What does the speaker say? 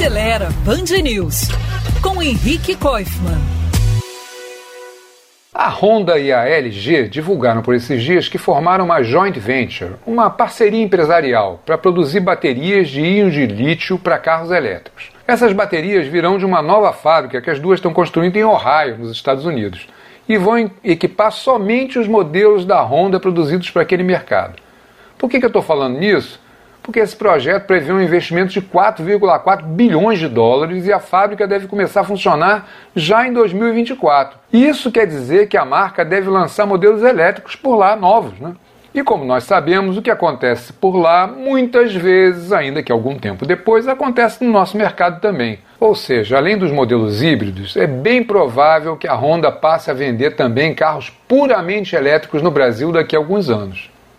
Acelera Band News com Henrique Koifman. A Honda e a LG divulgaram por esses dias que formaram uma joint venture, uma parceria empresarial, para produzir baterias de íon de lítio para carros elétricos. Essas baterias virão de uma nova fábrica que as duas estão construindo em Ohio, nos Estados Unidos, e vão equipar somente os modelos da Honda produzidos para aquele mercado. Por que, que eu estou falando nisso? Porque esse projeto prevê um investimento de 4,4 bilhões de dólares e a fábrica deve começar a funcionar já em 2024. Isso quer dizer que a marca deve lançar modelos elétricos por lá novos, né? E como nós sabemos, o que acontece por lá, muitas vezes, ainda que algum tempo depois, acontece no nosso mercado também. Ou seja, além dos modelos híbridos, é bem provável que a Honda passe a vender também carros puramente elétricos no Brasil daqui a alguns anos.